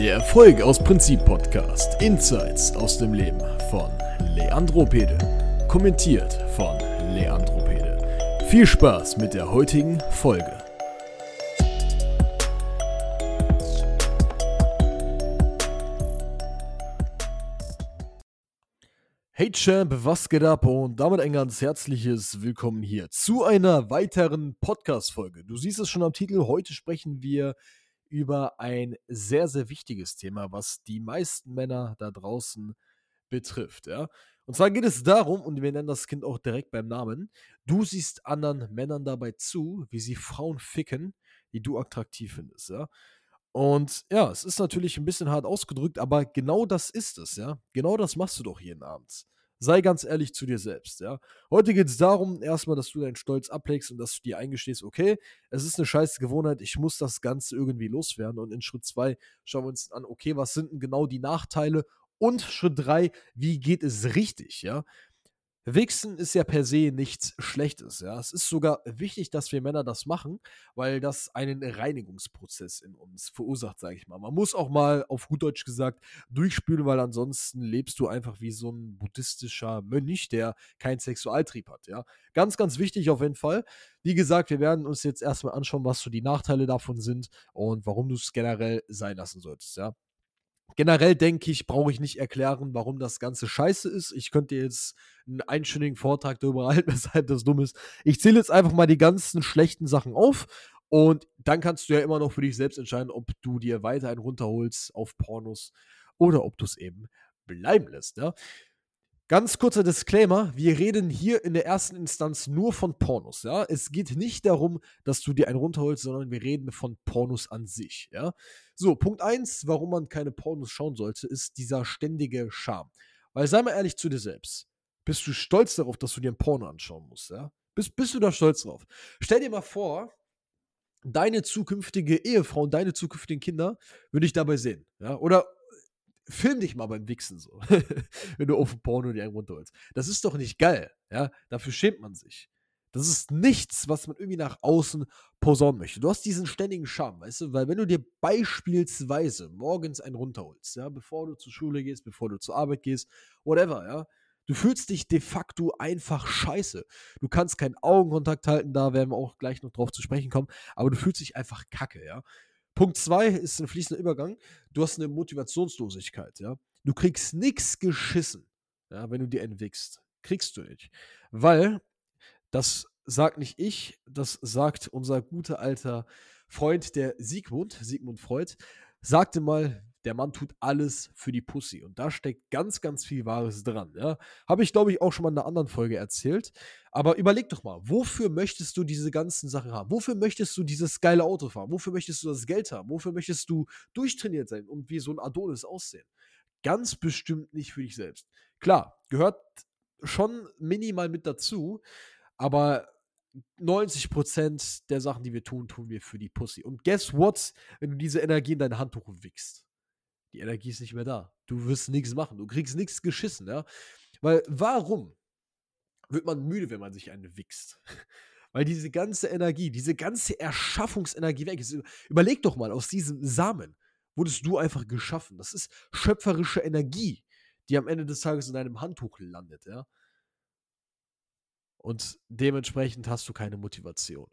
Der Erfolg aus Prinzip Podcast. Insights aus dem Leben von Leandro Pede. Kommentiert von Leandro Pede. Viel Spaß mit der heutigen Folge. Hey Champ, was geht ab? Und damit ein ganz herzliches Willkommen hier zu einer weiteren Podcast-Folge. Du siehst es schon am Titel. Heute sprechen wir ein sehr, sehr wichtiges Thema, was die meisten Männer da draußen betrifft. Ja? Und zwar geht es darum, und wir nennen das Kind auch direkt beim Namen, du siehst anderen Männern dabei zu, wie sie Frauen ficken, die du attraktiv findest. Ja? Und ja, es ist natürlich ein bisschen hart ausgedrückt, aber genau das ist es, ja. Genau das machst du doch jeden Abend. Sei ganz ehrlich zu dir selbst, ja. Heute geht es darum, erstmal, dass du deinen Stolz ablegst und dass du dir eingestehst, okay, es ist eine scheiß Gewohnheit, ich muss das Ganze irgendwie loswerden. Und in Schritt zwei schauen wir uns an, okay, was sind denn genau die Nachteile? Und Schritt drei, wie geht es richtig, ja? Wichsen ist ja per se nichts Schlechtes. Ja? Es ist sogar wichtig, dass wir Männer das machen, weil das einen Reinigungsprozess in uns verursacht, sage ich mal. Man muss auch mal auf gut Deutsch gesagt durchspülen, weil ansonsten lebst du einfach wie so ein buddhistischer Mönch, der keinen Sexualtrieb hat. Ja? Ganz, ganz wichtig auf jeden Fall. Wie gesagt, wir werden uns jetzt erstmal anschauen, was so die Nachteile davon sind und warum du es generell sein lassen solltest. Ja? Generell denke ich, brauche ich nicht erklären, warum das Ganze scheiße ist. Ich könnte jetzt einen einstündigen Vortrag darüber halten, weshalb das dumm ist. Ich zähle jetzt einfach mal die ganzen schlechten Sachen auf und dann kannst du ja immer noch für dich selbst entscheiden, ob du dir weiter einen runterholst auf Pornos oder ob du es eben bleiben lässt. Ja? Ganz kurzer Disclaimer, wir reden hier in der ersten Instanz nur von Pornos, ja. Es geht nicht darum, dass du dir einen runterholst, sondern wir reden von Pornos an sich, ja. So, Punkt 1, warum man keine Pornos schauen sollte, ist dieser ständige Charme. Weil sei mal ehrlich zu dir selbst. Bist du stolz darauf, dass du dir ein Porno anschauen musst, ja? Bist, bist du da stolz drauf? Stell dir mal vor, deine zukünftige Ehefrau und deine zukünftigen Kinder würde ich dabei sehen, ja? Oder film dich mal beim Wichsen so. Wenn du auf Porno die einen runterholst. Das ist doch nicht geil. Ja, dafür schämt man sich. Das ist nichts, was man irgendwie nach außen posaunen möchte. Du hast diesen ständigen Charme, weißt du, weil wenn du dir beispielsweise morgens einen runterholst, ja, bevor du zur Schule gehst, bevor du zur Arbeit gehst, whatever, ja, du fühlst dich de facto einfach scheiße. Du kannst keinen Augenkontakt halten, da werden wir auch gleich noch drauf zu sprechen kommen, aber du fühlst dich einfach kacke, ja. Punkt zwei ist ein fließender Übergang. Du hast eine Motivationslosigkeit, ja. Du kriegst nichts geschissen, ja, wenn du dir entwickst. Kriegst du nicht. Weil, das sagt nicht ich, das sagt unser guter alter Freund, der Sigmund, Sigmund Freud, sagte mal, der Mann tut alles für die Pussy. Und da steckt ganz, ganz viel Wahres dran. Ja? Habe ich, glaube ich, auch schon mal in einer anderen Folge erzählt. Aber überleg doch mal, wofür möchtest du diese ganzen Sachen haben? Wofür möchtest du dieses geile Auto fahren? Wofür möchtest du das Geld haben? Wofür möchtest du durchtrainiert sein und wie so ein Adonis aussehen? Ganz bestimmt nicht für dich selbst. Klar, gehört schon minimal mit dazu, aber 90% der Sachen, die wir tun, tun wir für die Pussy. Und guess what, wenn du diese Energie in dein Handtuch wickst? Die Energie ist nicht mehr da. Du wirst nichts machen. Du kriegst nichts geschissen, ja. Weil warum wird man müde, wenn man sich eine wichst? Weil diese ganze Energie, diese ganze Erschaffungsenergie weg ist. Überleg doch mal, aus diesem Samen wurdest du einfach geschaffen. Das ist schöpferische Energie, die am Ende des Tages in deinem Handtuch landet, ja. Und dementsprechend hast du keine Motivation.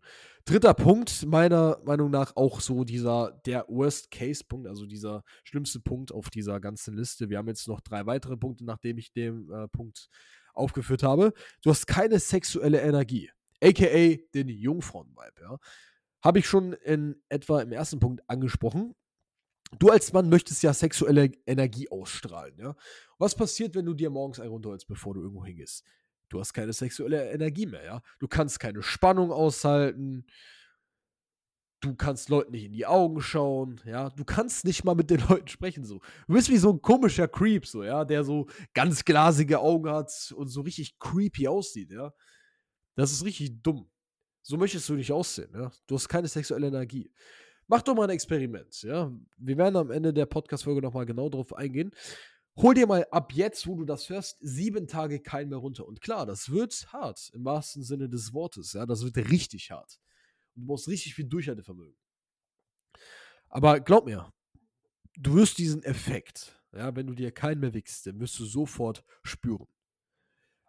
Dritter Punkt, meiner Meinung nach auch so dieser, der Worst-Case-Punkt, also dieser schlimmste Punkt auf dieser ganzen Liste. Wir haben jetzt noch drei weitere Punkte, nachdem ich den äh, Punkt aufgeführt habe. Du hast keine sexuelle Energie, aka den Jungfrauen-Vibe, ja. Habe ich schon in etwa im ersten Punkt angesprochen. Du als Mann möchtest ja sexuelle Energie ausstrahlen, ja. Was passiert, wenn du dir morgens einen runterholst, bevor du irgendwo hingehst? Du hast keine sexuelle Energie mehr, ja. Du kannst keine Spannung aushalten. Du kannst Leuten nicht in die Augen schauen, ja. Du kannst nicht mal mit den Leuten sprechen, so. Du bist wie so ein komischer Creep, so, ja, der so ganz glasige Augen hat und so richtig creepy aussieht, ja. Das ist richtig dumm. So möchtest du nicht aussehen, ja. Du hast keine sexuelle Energie. Mach doch mal ein Experiment, ja. Wir werden am Ende der Podcast-Folge nochmal genau drauf eingehen. Hol dir mal ab jetzt, wo du das hörst, sieben Tage kein mehr runter. Und klar, das wird hart, im wahrsten Sinne des Wortes. Ja, das wird richtig hart. Und du brauchst richtig viel Durchhaltevermögen. Aber glaub mir, du wirst diesen Effekt, ja, wenn du dir keinen mehr wickst, den wirst du sofort spüren.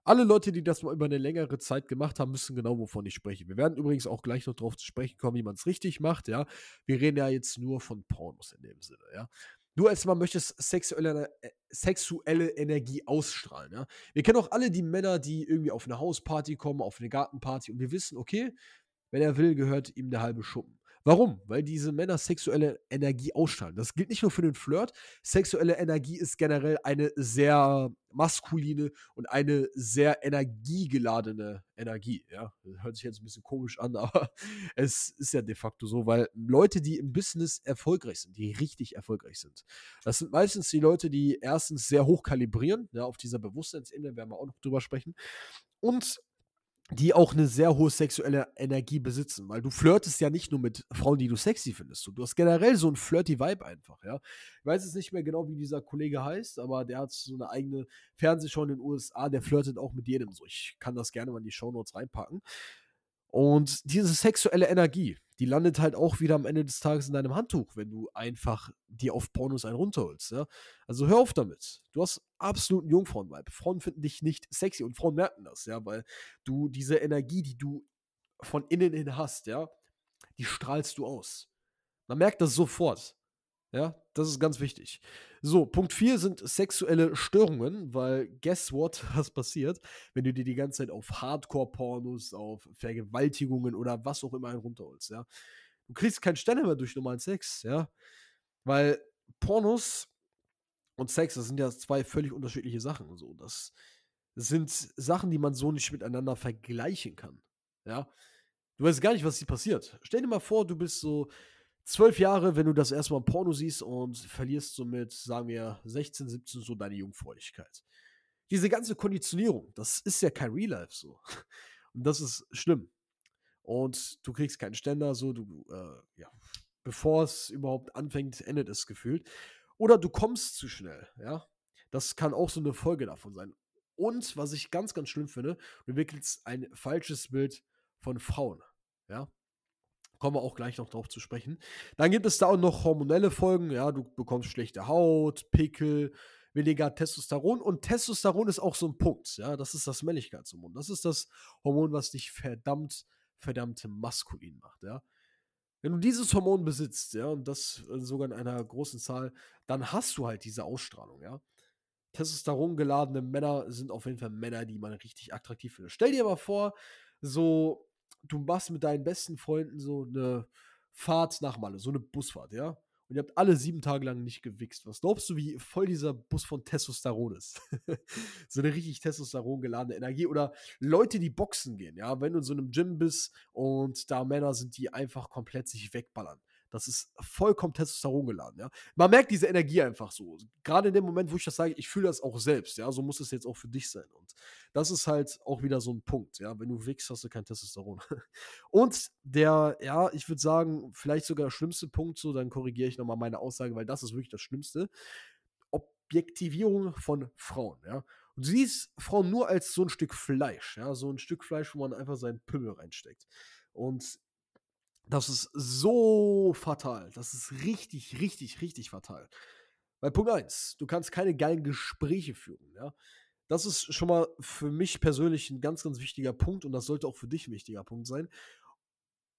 Alle Leute, die das mal über eine längere Zeit gemacht haben, müssen genau wovon ich spreche. Wir werden übrigens auch gleich noch darauf zu sprechen kommen, wie man es richtig macht, ja. Wir reden ja jetzt nur von Pornos in dem Sinne, ja. Du als Mann möchtest sexuelle, äh, sexuelle Energie ausstrahlen, ja. Wir kennen auch alle die Männer, die irgendwie auf eine Hausparty kommen, auf eine Gartenparty und wir wissen, okay, wenn er will, gehört ihm der halbe Schuppen. Warum? Weil diese Männer sexuelle Energie ausstrahlen. Das gilt nicht nur für den Flirt. Sexuelle Energie ist generell eine sehr maskuline und eine sehr energiegeladene Energie. Ja, hört sich jetzt ein bisschen komisch an, aber es ist ja de facto so, weil Leute, die im Business erfolgreich sind, die richtig erfolgreich sind, das sind meistens die Leute, die erstens sehr hoch kalibrieren, ja, auf dieser Bewusstseinsebene werden wir auch noch drüber sprechen. Und die auch eine sehr hohe sexuelle Energie besitzen, weil du flirtest ja nicht nur mit Frauen, die du sexy findest. Du hast generell so ein flirty Vibe einfach, ja. Ich weiß jetzt nicht mehr genau, wie dieser Kollege heißt, aber der hat so eine eigene Fernsehshow in den USA, der flirtet auch mit jedem so. Ich kann das gerne mal in die Shownotes reinpacken. Und diese sexuelle Energie, die landet halt auch wieder am Ende des Tages in deinem Handtuch, wenn du einfach dir auf Pornos einen runterholst. Ja? Also hör auf damit. Du hast absoluten Jungfrauen-Vibe. Frauen finden dich nicht sexy und Frauen merken das, ja, weil du diese Energie, die du von innen hin hast, ja, die strahlst du aus. Man merkt das sofort. Ja, das ist ganz wichtig. So, Punkt 4 sind sexuelle Störungen, weil guess what, was passiert, wenn du dir die ganze Zeit auf Hardcore-Pornos, auf Vergewaltigungen oder was auch immer einen runterholst, ja. Du kriegst keinen Sterne mehr durch normalen Sex, ja. Weil Pornos und Sex, das sind ja zwei völlig unterschiedliche Sachen. So, das sind Sachen, die man so nicht miteinander vergleichen kann, ja. Du weißt gar nicht, was hier passiert. Stell dir mal vor, du bist so zwölf Jahre, wenn du das erstmal Porno siehst und verlierst somit, sagen wir, 16, 17 so deine Jungfräulichkeit. Diese ganze Konditionierung, das ist ja kein Real Life so. Und das ist schlimm. Und du kriegst keinen Ständer, so, du, äh, ja, bevor es überhaupt anfängt, endet es gefühlt. Oder du kommst zu schnell, ja. Das kann auch so eine Folge davon sein. Und was ich ganz, ganz schlimm finde, du entwickelst ein falsches Bild von Frauen, ja. Kommen wir auch gleich noch drauf zu sprechen. Dann gibt es da auch noch hormonelle Folgen. Ja, du bekommst schlechte Haut, Pickel, weniger Testosteron. Und Testosteron ist auch so ein Punkt. Ja, das ist das Männlichkeitshormon. Das ist das Hormon, was dich verdammt, verdammt maskulin macht. Ja. Wenn du dieses Hormon besitzt, ja, und das sogar in einer großen Zahl, dann hast du halt diese Ausstrahlung, ja. Testosteron geladene Männer sind auf jeden Fall Männer, die man richtig attraktiv findet. Stell dir mal vor, so du machst mit deinen besten Freunden so eine Fahrt nach Malle, so eine Busfahrt, ja? Und ihr habt alle sieben Tage lang nicht gewichst. Was glaubst du, wie voll dieser Bus von Testosteron ist? so eine richtig Testosteron geladene Energie. Oder Leute, die boxen gehen, ja? Wenn du in so einem Gym bist und da Männer sind, die einfach komplett sich wegballern. Das ist vollkommen Testosteron geladen, ja. Man merkt diese Energie einfach so. Gerade in dem Moment, wo ich das sage, ich fühle das auch selbst, ja. So muss es jetzt auch für dich sein. Und das ist halt auch wieder so ein Punkt, ja. Wenn du wickst, hast du kein Testosteron. Und der, ja, ich würde sagen, vielleicht sogar der schlimmste Punkt, so, dann korrigiere ich nochmal meine Aussage, weil das ist wirklich das Schlimmste. Objektivierung von Frauen, ja. Du siehst Frauen nur als so ein Stück Fleisch, ja, so ein Stück Fleisch, wo man einfach seinen Pimmel reinsteckt. Und das ist so fatal. Das ist richtig, richtig, richtig fatal. Weil Punkt 1, du kannst keine geilen Gespräche führen, ja. Das ist schon mal für mich persönlich ein ganz, ganz wichtiger Punkt und das sollte auch für dich ein wichtiger Punkt sein.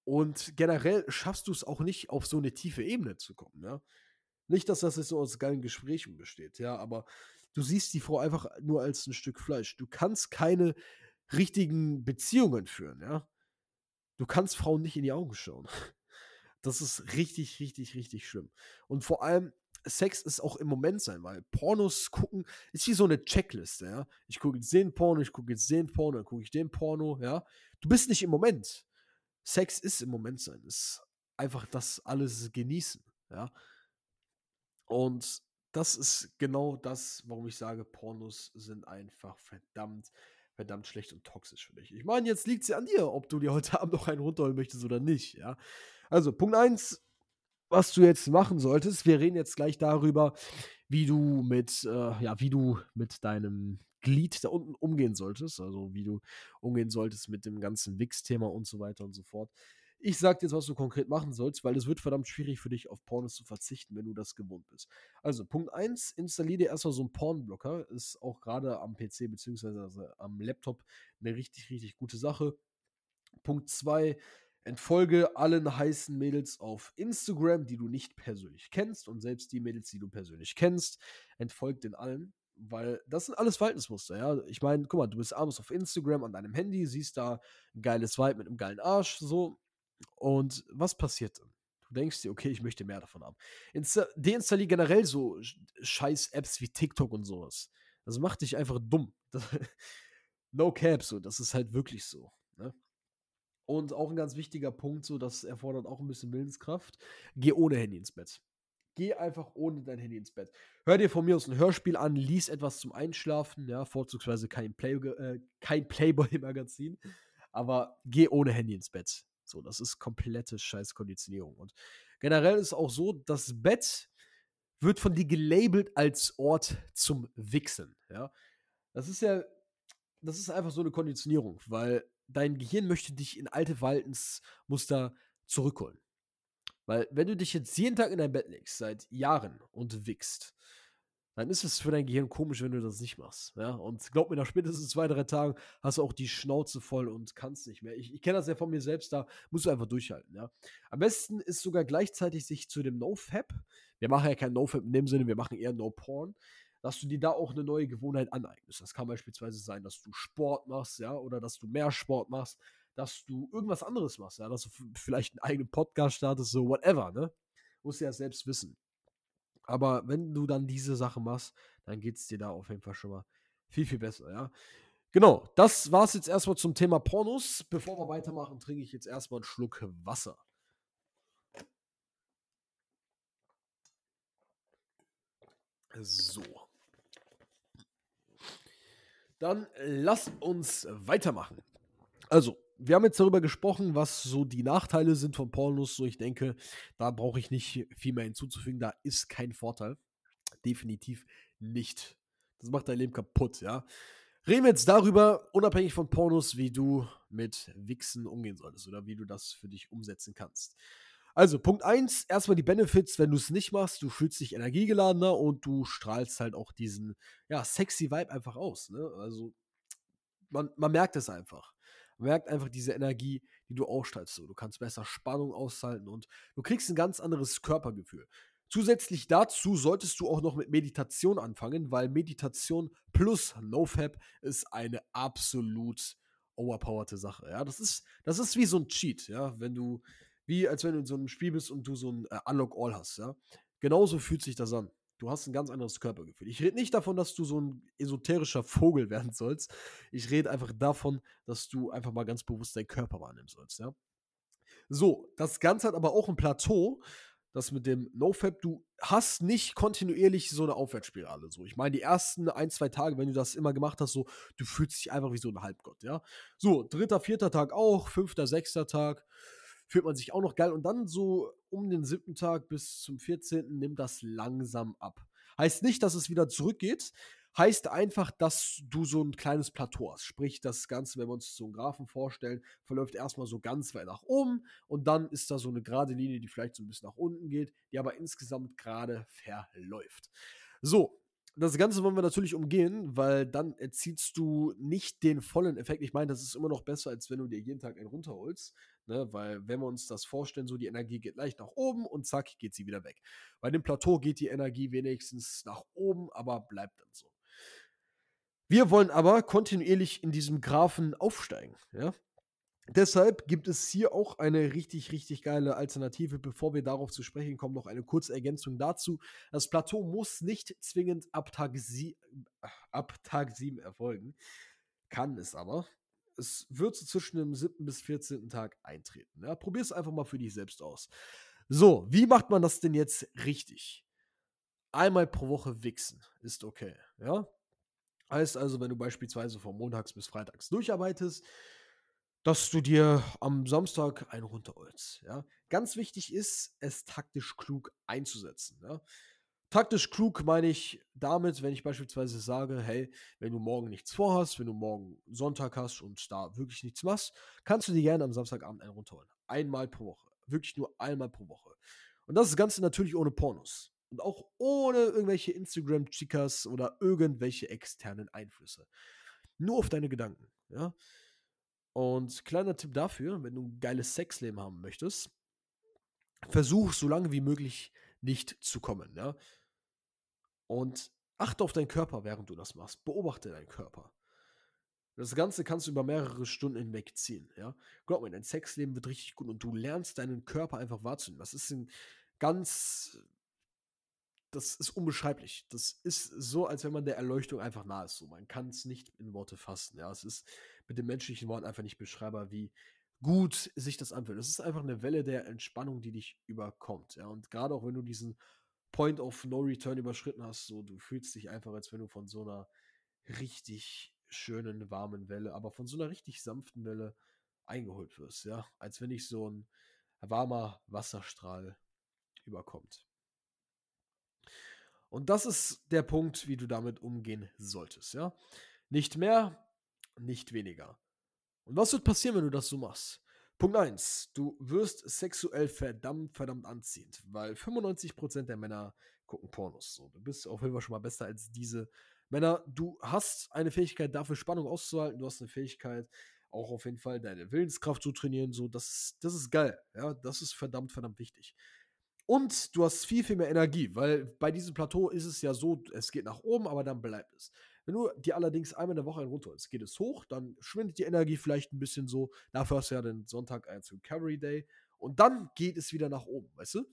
Und generell schaffst du es auch nicht, auf so eine tiefe Ebene zu kommen, ja. Nicht, dass das jetzt so aus geilen Gesprächen besteht, ja, aber du siehst die Frau einfach nur als ein Stück Fleisch. Du kannst keine richtigen Beziehungen führen, ja. Du kannst Frauen nicht in die Augen schauen. Das ist richtig, richtig, richtig schlimm. Und vor allem, Sex ist auch im Moment sein, weil Pornos gucken ist wie so eine Checkliste, ja. Ich gucke jetzt den Porno, ich gucke jetzt den Porno, dann gucke ich den Porno, ja. Du bist nicht im Moment. Sex ist im Moment sein, ist einfach das alles genießen, ja. Und das ist genau das, warum ich sage, Pornos sind einfach verdammt verdammt schlecht und toxisch für dich. Ich meine, jetzt liegt es ja an dir, ob du dir heute Abend noch einen runterholen möchtest oder nicht, ja. Also, Punkt 1, was du jetzt machen solltest, wir reden jetzt gleich darüber, wie du mit, äh, ja, wie du mit deinem Glied da unten umgehen solltest, also wie du umgehen solltest mit dem ganzen Wix-Thema und so weiter und so fort. Ich sag dir jetzt, was du konkret machen sollst, weil es wird verdammt schwierig für dich, auf Pornos zu verzichten, wenn du das gewohnt bist. Also, Punkt 1, installier dir erstmal so einen Pornblocker. Ist auch gerade am PC bzw. am Laptop eine richtig, richtig gute Sache. Punkt 2, entfolge allen heißen Mädels auf Instagram, die du nicht persönlich kennst. Und selbst die Mädels, die du persönlich kennst, entfolgt den allen. Weil das sind alles Verhaltensmuster, ja. Ich meine, guck mal, du bist abends auf Instagram an deinem Handy, siehst da ein geiles Vibe mit einem geilen Arsch, so. Und was passiert dann? Du denkst dir, okay, ich möchte mehr davon haben. Insta deinstallier generell so scheiß Apps wie TikTok und sowas. Das macht dich einfach dumm. no cap, so. Das ist halt wirklich so. Ne? Und auch ein ganz wichtiger Punkt, so, das erfordert auch ein bisschen Willenskraft. Geh ohne Handy ins Bett. Geh einfach ohne dein Handy ins Bett. Hör dir von mir aus ein Hörspiel an, lies etwas zum Einschlafen, ja, vorzugsweise kein, Play, äh, kein Playboy-Magazin, aber geh ohne Handy ins Bett. So, das ist komplette Scheißkonditionierung. Und generell ist auch so, das Bett wird von dir gelabelt als Ort zum Wichsen, ja. Das ist ja, das ist einfach so eine Konditionierung, weil dein Gehirn möchte dich in alte Verhaltensmuster zurückholen. Weil, wenn du dich jetzt jeden Tag in dein Bett legst, seit Jahren und wickst, dann ist es für dein Gehirn komisch, wenn du das nicht machst. Ja? Und glaub mir, nach spätestens zwei, drei Tagen hast du auch die Schnauze voll und kannst nicht mehr. Ich, ich kenne das ja von mir selbst, da musst du einfach durchhalten. Ja? Am besten ist sogar gleichzeitig sich zu dem NoFap, wir machen ja kein NoFap in dem Sinne, wir machen eher No-Porn, dass du dir da auch eine neue Gewohnheit aneignest. Das kann beispielsweise sein, dass du Sport machst, ja, oder dass du mehr Sport machst, dass du irgendwas anderes machst, ja, dass du vielleicht einen eigenen Podcast startest, so whatever, ne? Musst du ja selbst wissen. Aber wenn du dann diese Sache machst, dann geht es dir da auf jeden Fall schon mal viel, viel besser, ja. Genau, das war es jetzt erstmal zum Thema Pornos. Bevor wir weitermachen, trinke ich jetzt erstmal einen Schluck Wasser. So. Dann lass uns weitermachen. Also, wir haben jetzt darüber gesprochen, was so die Nachteile sind von Pornos. So, ich denke, da brauche ich nicht viel mehr hinzuzufügen. Da ist kein Vorteil. Definitiv nicht. Das macht dein Leben kaputt, ja. Reden wir jetzt darüber, unabhängig von Pornos, wie du mit Wichsen umgehen solltest oder wie du das für dich umsetzen kannst. Also, Punkt 1, erstmal die Benefits, wenn du es nicht machst, du fühlst dich energiegeladener und du strahlst halt auch diesen, ja, sexy Vibe einfach aus. Ne? Also, man, man merkt es einfach merkt einfach diese Energie, die du ausstrahlst. So, du kannst besser Spannung aushalten und du kriegst ein ganz anderes Körpergefühl. Zusätzlich dazu solltest du auch noch mit Meditation anfangen, weil Meditation plus NoFap ist eine absolut overpowerte Sache. Ja, das ist, das ist wie so ein Cheat, ja, wenn du, wie als wenn du in so einem Spiel bist und du so ein äh, Unlock All hast, ja. Genauso fühlt sich das an. Du hast ein ganz anderes Körpergefühl. Ich rede nicht davon, dass du so ein esoterischer Vogel werden sollst. Ich rede einfach davon, dass du einfach mal ganz bewusst deinen Körper wahrnehmen sollst, ja. So, das Ganze hat aber auch ein Plateau. Das mit dem NoFap, du hast nicht kontinuierlich so eine Aufwärtsspirale. So, ich meine, die ersten ein, zwei Tage, wenn du das immer gemacht hast, so, du fühlst dich einfach wie so ein Halbgott, ja. So, dritter, vierter Tag auch, fünfter, sechster Tag fühlt man sich auch noch geil. Und dann so um den siebten Tag bis zum 14. nimmt das langsam ab. Heißt nicht, dass es wieder zurückgeht. Heißt einfach, dass du so ein kleines Plateau hast. Sprich, das Ganze, wenn wir uns so einen Graphen vorstellen, verläuft erstmal so ganz weit nach oben und dann ist da so eine gerade Linie, die vielleicht so ein bisschen nach unten geht, die aber insgesamt gerade verläuft. So, das Ganze wollen wir natürlich umgehen, weil dann erzielst du nicht den vollen Effekt. Ich meine, das ist immer noch besser, als wenn du dir jeden Tag einen runterholst. Ne? Weil, wenn wir uns das vorstellen, so die Energie geht leicht nach oben und zack, geht sie wieder weg. Bei dem Plateau geht die Energie wenigstens nach oben, aber bleibt dann so. Wir wollen aber kontinuierlich in diesem Graphen aufsteigen. Ja? Deshalb gibt es hier auch eine richtig, richtig geile Alternative. Bevor wir darauf zu sprechen kommen, noch eine kurze Ergänzung dazu. Das Plateau muss nicht zwingend ab Tag, ab Tag 7 erfolgen. Kann es aber. Es wird so zwischen dem 7. bis 14. Tag eintreten. Ja, Probier es einfach mal für dich selbst aus. So, wie macht man das denn jetzt richtig? Einmal pro Woche wichsen ist okay. Ja? Heißt also, wenn du beispielsweise von montags bis freitags durcharbeitest, dass du dir am Samstag einen runterholst. Ja? Ganz wichtig ist, es taktisch klug einzusetzen. Ja? Taktisch klug meine ich damit, wenn ich beispielsweise sage, hey, wenn du morgen nichts vorhast, wenn du morgen Sonntag hast und da wirklich nichts machst, kannst du dir gerne am Samstagabend einen runterholen. Einmal pro Woche. Wirklich nur einmal pro Woche. Und das Ganze natürlich ohne Pornos. Und auch ohne irgendwelche Instagram-Chicas oder irgendwelche externen Einflüsse. Nur auf deine Gedanken. Ja? Und kleiner Tipp dafür, wenn du ein geiles Sexleben haben möchtest, versuch so lange wie möglich nicht zu kommen. Ja? Und achte auf deinen Körper, während du das machst. Beobachte deinen Körper. Das Ganze kannst du über mehrere Stunden hinweg ziehen. Ja? Glaub mir, dein Sexleben wird richtig gut und du lernst deinen Körper einfach wahrzunehmen. Das ist ein ganz das ist unbeschreiblich. Das ist so, als wenn man der Erleuchtung einfach nah ist. So, man kann es nicht in Worte fassen. Ja, es ist mit den menschlichen Worten einfach nicht beschreibbar, wie gut sich das anfühlt. Es ist einfach eine Welle der Entspannung, die dich überkommt. Ja, und gerade auch wenn du diesen Point of No Return überschritten hast, so, du fühlst dich einfach, als wenn du von so einer richtig schönen, warmen Welle, aber von so einer richtig sanften Welle eingeholt wirst. Ja, als wenn dich so ein warmer Wasserstrahl überkommt. Und das ist der Punkt, wie du damit umgehen solltest, ja? Nicht mehr, nicht weniger. Und was wird passieren, wenn du das so machst? Punkt 1. Du wirst sexuell verdammt, verdammt anziehend, weil 95% der Männer gucken Pornos. So, du bist auf jeden Fall schon mal besser als diese Männer. Du hast eine Fähigkeit dafür, Spannung auszuhalten. Du hast eine Fähigkeit, auch auf jeden Fall deine Willenskraft zu trainieren. So, das, das ist geil. Ja, das ist verdammt, verdammt wichtig. Und du hast viel, viel mehr Energie, weil bei diesem Plateau ist es ja so, es geht nach oben, aber dann bleibt es. Wenn du dir allerdings einmal in der Woche runterholst, geht es hoch, dann schwindet die Energie vielleicht ein bisschen so. Dafür hast du ja den Sonntag als Recovery Day. Und dann geht es wieder nach oben, weißt du?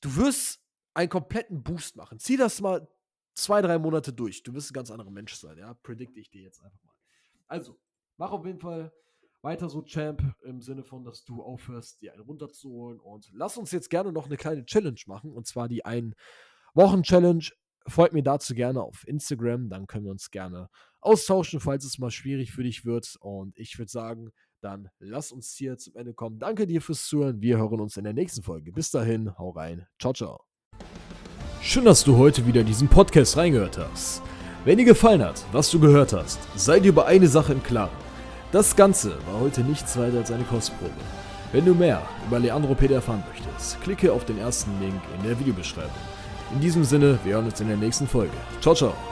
Du wirst einen kompletten Boost machen. Zieh das mal zwei, drei Monate durch. Du wirst ein ganz anderer Mensch sein, ja? Predikte ich dir jetzt einfach mal. Also, mach auf jeden Fall weiter so Champ im Sinne von, dass du aufhörst, dir einen runterzuholen. Und lass uns jetzt gerne noch eine kleine Challenge machen. Und zwar die Ein-Wochen-Challenge. Folgt mir dazu gerne auf Instagram. Dann können wir uns gerne austauschen, falls es mal schwierig für dich wird. Und ich würde sagen, dann lass uns hier zum Ende kommen. Danke dir fürs Zuhören. Wir hören uns in der nächsten Folge. Bis dahin, hau rein. Ciao, ciao. Schön, dass du heute wieder diesen Podcast reingehört hast. Wenn dir gefallen hat, was du gehört hast, sei dir über eine Sache im Klaren. Das Ganze war heute nichts weiter als eine Kostprobe. Wenn du mehr über Leandro Peter erfahren möchtest, klicke auf den ersten Link in der Videobeschreibung. In diesem Sinne, wir hören uns in der nächsten Folge. Ciao, ciao.